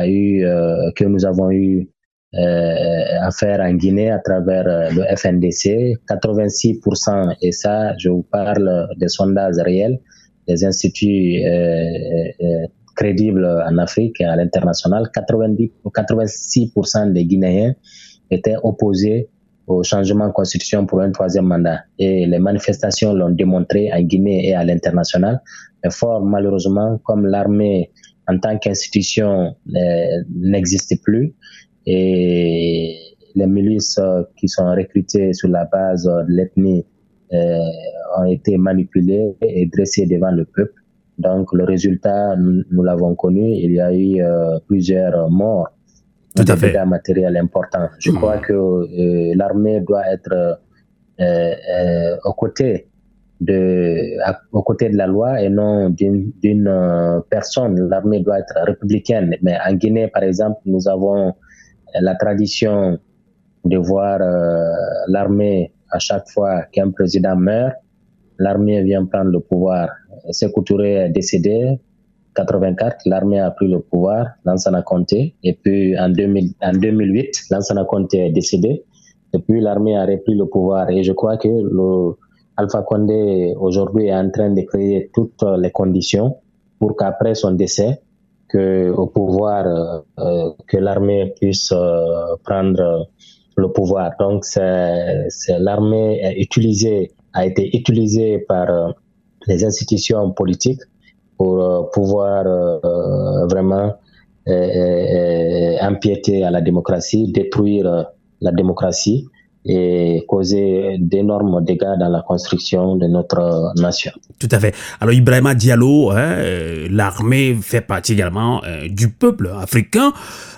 eu, euh, que nous avons eu euh, à faire en Guinée à travers euh, le FNDC, 86%, et ça, je vous parle des sondages réels, des instituts crédibles en Afrique et à l'international, 90, 86% des Guinéens étaient opposés au changement de constitution pour un troisième mandat. Et les manifestations l'ont démontré en Guinée et à l'international. Mais fort malheureusement, comme l'armée en tant qu'institution euh, n'existe plus et les milices euh, qui sont recrutées sur la base de l'ethnie euh, ont été manipulées et dressées devant le peuple. Donc le résultat, nous, l'avons connu, il y a eu plusieurs morts tout à fait. matériel important. Je hmm. crois que euh, l'armée doit être euh, euh, aux côtés de, aux côtés de la loi et non d'une personne. L'armée doit être républicaine. Mais en Guinée, par exemple, nous avons la tradition de voir l'armée à chaque fois qu'un président meurt, l'armée vient prendre le pouvoir. Sékou Touré est décédé, 84, l'armée a pris le pouvoir, Lansana Conté, et puis en, 2000, en 2008, Lansana Conté est décédé, et puis l'armée a repris le pouvoir. Et je crois que le Alpha Condé aujourd'hui est en train de créer toutes les conditions pour qu'après son décès, que au pouvoir que l'armée puisse prendre le pouvoir. Donc, l'armée a été utilisée par les institutions politiques pour pouvoir vraiment empiéter à la démocratie, détruire la démocratie et causer d'énormes dégâts dans la construction de notre nation. Tout à fait. Alors Ibrahima Diallo, hein, l'armée fait partie également euh, du peuple africain.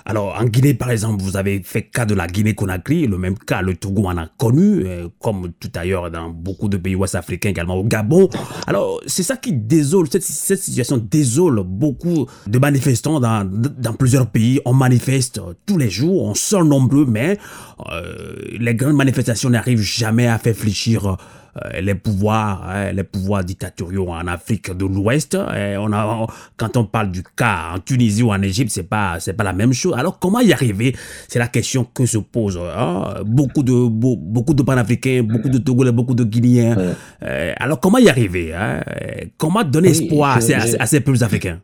Alors en Guinée par exemple, vous avez fait cas de la Guinée-Conakry, le même cas le Togo en a connu, euh, comme tout ailleurs dans beaucoup de pays ouest africains également au Gabon. Alors c'est ça qui désole, cette, cette, situation désole beaucoup de manifestants dans, dans plusieurs pays. On manifeste tous les jours, on sort nombreux, mais euh, les grandes manifestations n'arrivent jamais à faire fléchir euh, les pouvoirs, hein, les pouvoirs dictatoriaux en Afrique de l'Ouest. On a, quand on parle du cas en Tunisie ou en Égypte, c'est pas, c'est pas la même chose. Alors comment y arriver? C'est la question que se pose. Hein. Beaucoup de, beaucoup de panafricains, beaucoup de Togolais, beaucoup de Guinéens. Euh, alors comment y arriver hein? Comment donner espoir à, à ces peuples africains?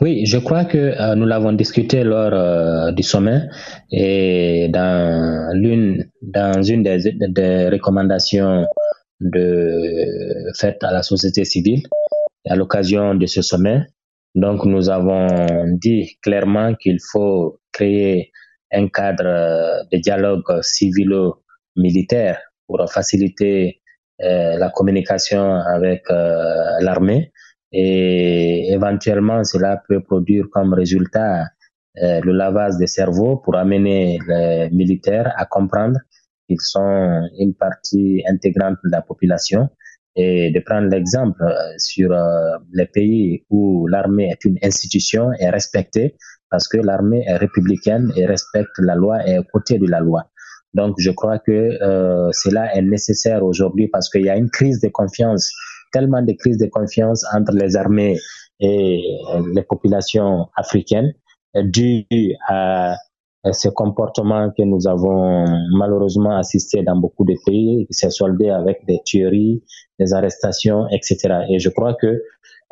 Oui, je crois que euh, nous l'avons discuté lors euh, du sommet et dans l'une, dans une des, des, recommandations de, faites à la société civile à l'occasion de ce sommet. Donc, nous avons dit clairement qu'il faut créer un cadre de dialogue civilo-militaire pour faciliter euh, la communication avec l'armée et éventuellement cela peut produire comme résultat euh, le lavage des cerveaux pour amener les militaires à comprendre qu'ils sont une partie intégrante de la population et de prendre l'exemple euh, sur euh, les pays où l'armée est une institution et respectée parce que l'armée est républicaine et respecte la loi et est côté de la loi. Donc je crois que euh, cela est nécessaire aujourd'hui parce qu'il y a une crise de confiance tellement de crises de confiance entre les armées et les populations africaines dû à ce comportement que nous avons malheureusement assisté dans beaucoup de pays, qui s'est soldé avec des tueries, des arrestations, etc. Et je crois que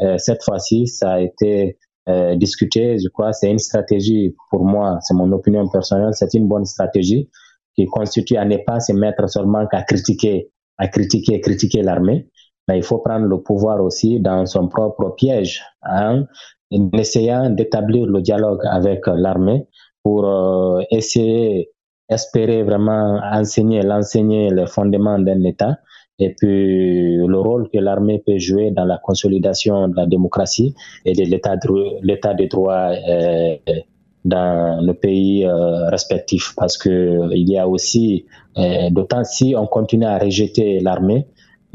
euh, cette fois-ci, ça a été euh, discuté. Je crois que c'est une stratégie, pour moi, c'est mon opinion personnelle, c'est une bonne stratégie qui constitue à ne pas se mettre seulement qu'à critiquer, à critiquer, critiquer l'armée, mais il faut prendre le pouvoir aussi dans son propre piège, hein, en essayant d'établir le dialogue avec l'armée pour euh, essayer, espérer vraiment enseigner, l'enseigner les fondements d'un État et puis le rôle que l'armée peut jouer dans la consolidation de la démocratie et de l'état de, l'état des droits euh, dans le pays euh, respectif. Parce que il y a aussi euh, d'autant si on continue à rejeter l'armée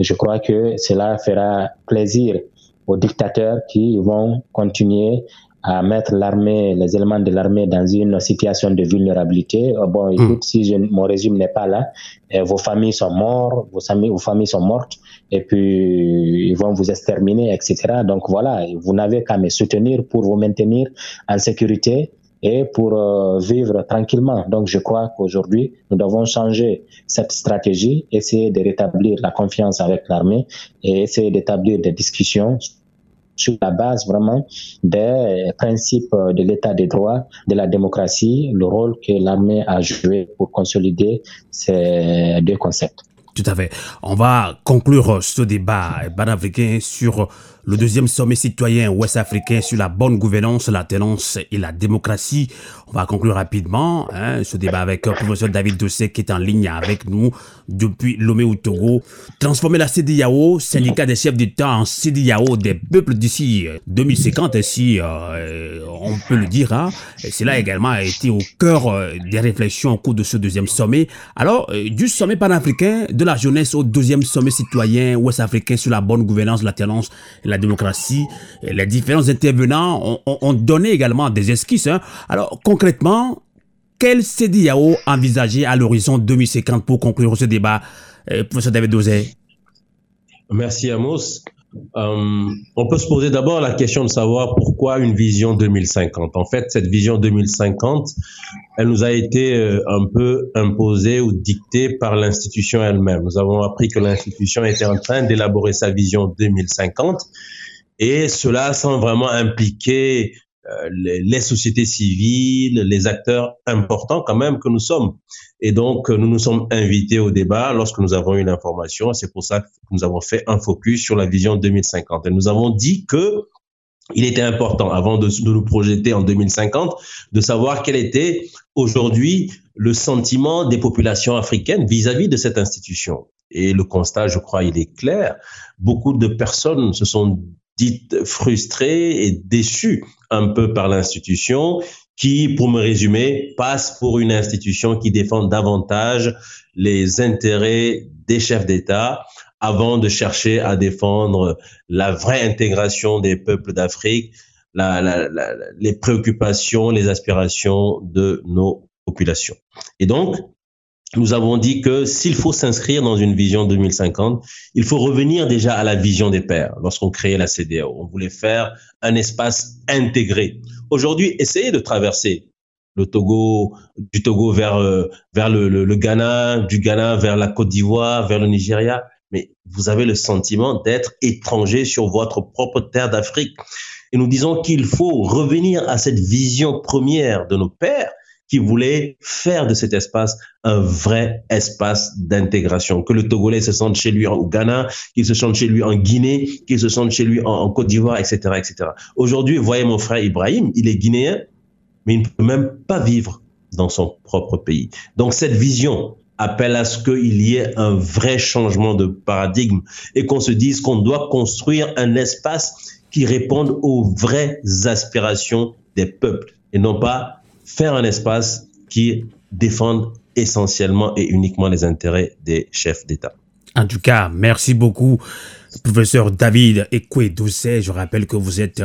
je crois que cela fera plaisir aux dictateurs qui vont continuer à mettre l'armée, les éléments de l'armée dans une situation de vulnérabilité. Oh, bon, hmm. écoute, si je, mon régime n'est pas là, eh, vos familles sont mortes, vos familles sont mortes, et puis ils vont vous exterminer, etc. Donc voilà, vous n'avez qu'à me soutenir pour vous maintenir en sécurité et pour euh, vivre tranquillement. Donc je crois qu'aujourd'hui, nous devons changer cette stratégie, essayer de rétablir la confiance avec l'armée et essayer d'établir des discussions sur la base vraiment des principes de l'état des droits, de la démocratie, le rôle que l'armée a joué pour consolider ces deux concepts. Tout à fait. On va conclure ce débat panafricain sur le deuxième sommet citoyen ouest-africain sur la bonne gouvernance, la tenance et la démocratie. On va conclure rapidement hein, ce débat avec le professeur David Dossé qui est en ligne avec nous depuis Lomé au Togo. Transformer la CDIAO, syndicat des chefs d'État, en CDIAO des peuples d'ici 2050, si euh, on peut le dire. Hein. Cela également a été au cœur euh, des réflexions au cours de ce deuxième sommet. Alors, euh, du sommet panafricain de la jeunesse au deuxième sommet citoyen ouest-africain sur la bonne gouvernance, la tenance et la démocratie. Les différents intervenants ont, donné également des esquisses. Hein. Alors concrètement, quel CDAO envisager à l'horizon 2050 pour conclure ce débat, euh, professeur David Dosé Merci Amos. Euh, on peut se poser d'abord la question de savoir pourquoi une vision 2050. En fait, cette vision 2050, elle nous a été euh, un peu imposée ou dictée par l'institution elle-même. Nous avons appris que l'institution était en train d'élaborer sa vision 2050 et cela sans vraiment impliquer euh, les, sociétés civiles, les acteurs importants quand même que nous sommes. Et donc, nous nous sommes invités au débat lorsque nous avons eu l'information. C'est pour ça que nous avons fait un focus sur la vision 2050. Et nous avons dit que il était important, avant de, de, nous projeter en 2050, de savoir quel était aujourd'hui le sentiment des populations africaines vis-à-vis de cette institution. Et le constat, je crois, il est clair. Beaucoup de personnes se sont dites frustrées et déçues un peu par l'institution qui, pour me résumer, passe pour une institution qui défend davantage les intérêts des chefs d'État avant de chercher à défendre la vraie intégration des peuples d'Afrique, les préoccupations, les aspirations de nos populations. Et donc, nous avons dit que s'il faut s'inscrire dans une vision 2050, il faut revenir déjà à la vision des pères lorsqu'on créait la CDAO. On voulait faire un espace intégré. Aujourd'hui, essayez de traverser le Togo, du Togo vers, euh, vers le, le, le Ghana, du Ghana vers la Côte d'Ivoire, vers le Nigeria mais vous avez le sentiment d'être étranger sur votre propre terre d'Afrique. Et nous disons qu'il faut revenir à cette vision première de nos pères qui voulaient faire de cet espace un vrai espace d'intégration. Que le Togolais se sente chez lui au Ghana, qu'il se sente chez lui en Guinée, qu'il se sente chez lui en, Côte d'Ivoire, etc., etc. Aujourd'hui, voyez mon frère Ibrahim, il est guinéen, mais il ne peut même pas vivre dans son propre pays. Donc cette vision appelle à ce qu'il y ait un vrai changement de paradigme et qu'on se dise qu'on doit construire un espace qui réponde aux vraies aspirations des peuples et non pas faire un espace qui défende essentiellement et uniquement les intérêts des chefs d'État. En tout cas, merci beaucoup, professeur David Ekwe Je rappelle que vous êtes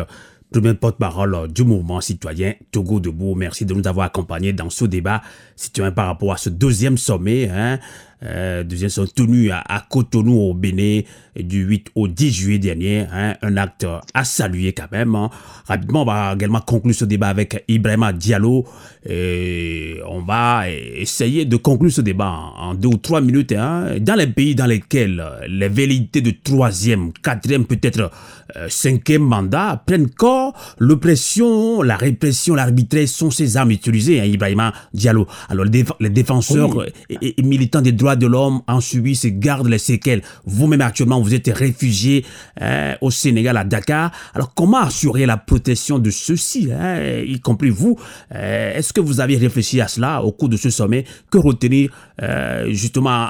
premier porte-parole du mouvement citoyen Togo Debout. Merci de nous avoir accompagnés dans ce débat citoyen par rapport à ce deuxième sommet. Hein, euh, deuxième sont tenus à, à, Cotonou au Bénin du 8 au 10 juillet dernier. Hein, un acte à saluer quand même. Hein. Rapidement, on va également conclure ce débat avec Ibrahima Diallo. Et on va essayer de conclure ce débat en, deux ou trois minutes. Hein. Dans les pays dans lesquels les velléités de troisième, quatrième, peut-être euh, cinquième mandat prennent corps, l'oppression, la répression, l'arbitraire sont ces armes utilisées, hein, Ibrahima Diallo. Alors les, défenseurs et, et militants des droits de l'homme en subi se garde les séquelles. Vous-même actuellement, vous êtes réfugié hein, au Sénégal, à Dakar. Alors comment assurer la protection de ceux-ci, hein, y compris vous euh, Est-ce que vous avez réfléchi à cela au cours de ce sommet? Que retenir euh, justement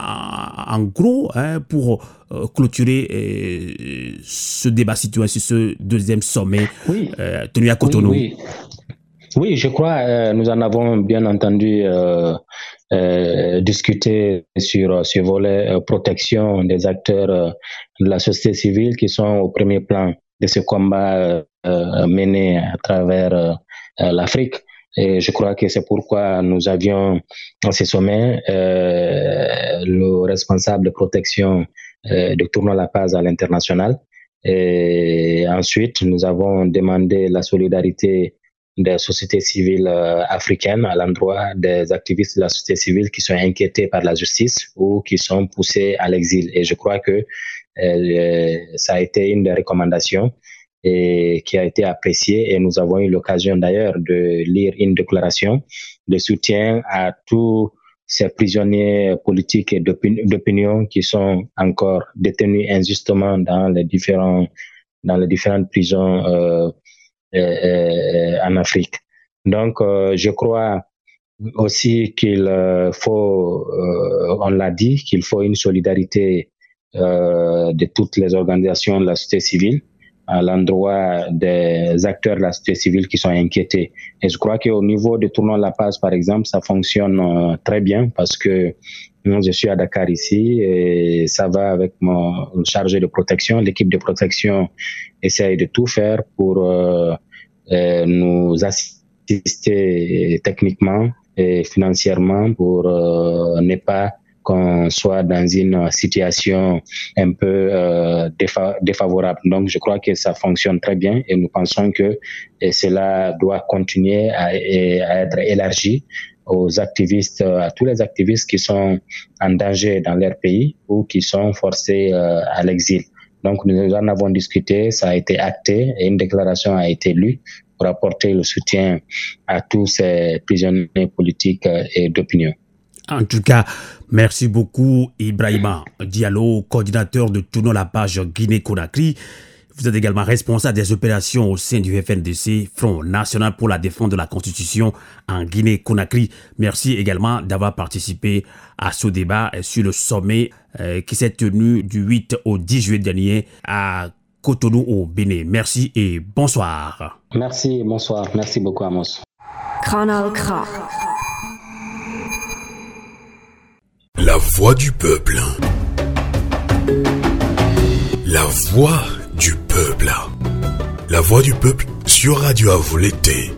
en, gros hein, pour euh, clôturer ce débat situé sur ce deuxième sommet tenu à Cotonou? oui, je crois, euh, nous en avons bien entendu euh, euh, discuter sur ce volet euh, protection des acteurs euh, de la société civile qui sont au premier plan de ce combat mené à travers l'Afrique. Et je crois que c'est pourquoi nous avions dans ce sommet le responsable de protection de Tournoi La Paz à l'international. Et ensuite, nous avons demandé la solidarité des sociétés civiles euh, africaines à l'endroit des activistes de la société civile qui sont inquiétés par la justice ou qui sont poussés à l'exil. Et je crois que euh, ça a été une des recommandations et qui a été appréciée et nous avons eu l'occasion d'ailleurs de lire une déclaration de soutien à tous ces prisonniers politiques et d'opinion qui sont encore détenus injustement dans les différents dans les différentes prisons euh, en Afrique. Donc, euh, je crois aussi qu'il euh, faut, euh, on l'a dit, qu'il faut une solidarité de toutes les organisations de la société civile à l'endroit des acteurs de la société civile qui sont inquiétés. Et je crois qu'au niveau du tournoi La Paz, par exemple, ça fonctionne très bien parce que je suis à Dakar ici et ça va avec mon chargé de protection. L'équipe de protection essaye de tout faire pour euh, nous assister techniquement et financièrement pour euh, ne pas qu'on soit dans une situation un peu euh, défavorable. Donc, je crois que ça fonctionne très bien et nous pensons que cela doit continuer à, être élargi aux activistes, à tous les activistes qui sont en danger dans leur pays ou qui sont forcés à l'exil. Donc nous en avons discuté, ça a été acté et une déclaration a été lue pour apporter le soutien à tous ces prisonniers politiques et d'opinion. En tout cas, merci beaucoup Ibrahima Diallo, coordinateur de Tournons la page Guinée-Conakry. Vous êtes également responsable des opérations au sein du FNDC, Front National pour la défense de la Constitution en Guinée-Conakry. Merci également d'avoir participé à ce débat sur le sommet euh, qui s'est tenu du 8 au 10 juillet dernier à Cotonou au Bénin. Merci et bonsoir. Merci, bonsoir. Merci beaucoup Amos. La voix du peuple. La voix du peuple. La voix du peuple sur Radio à l'été.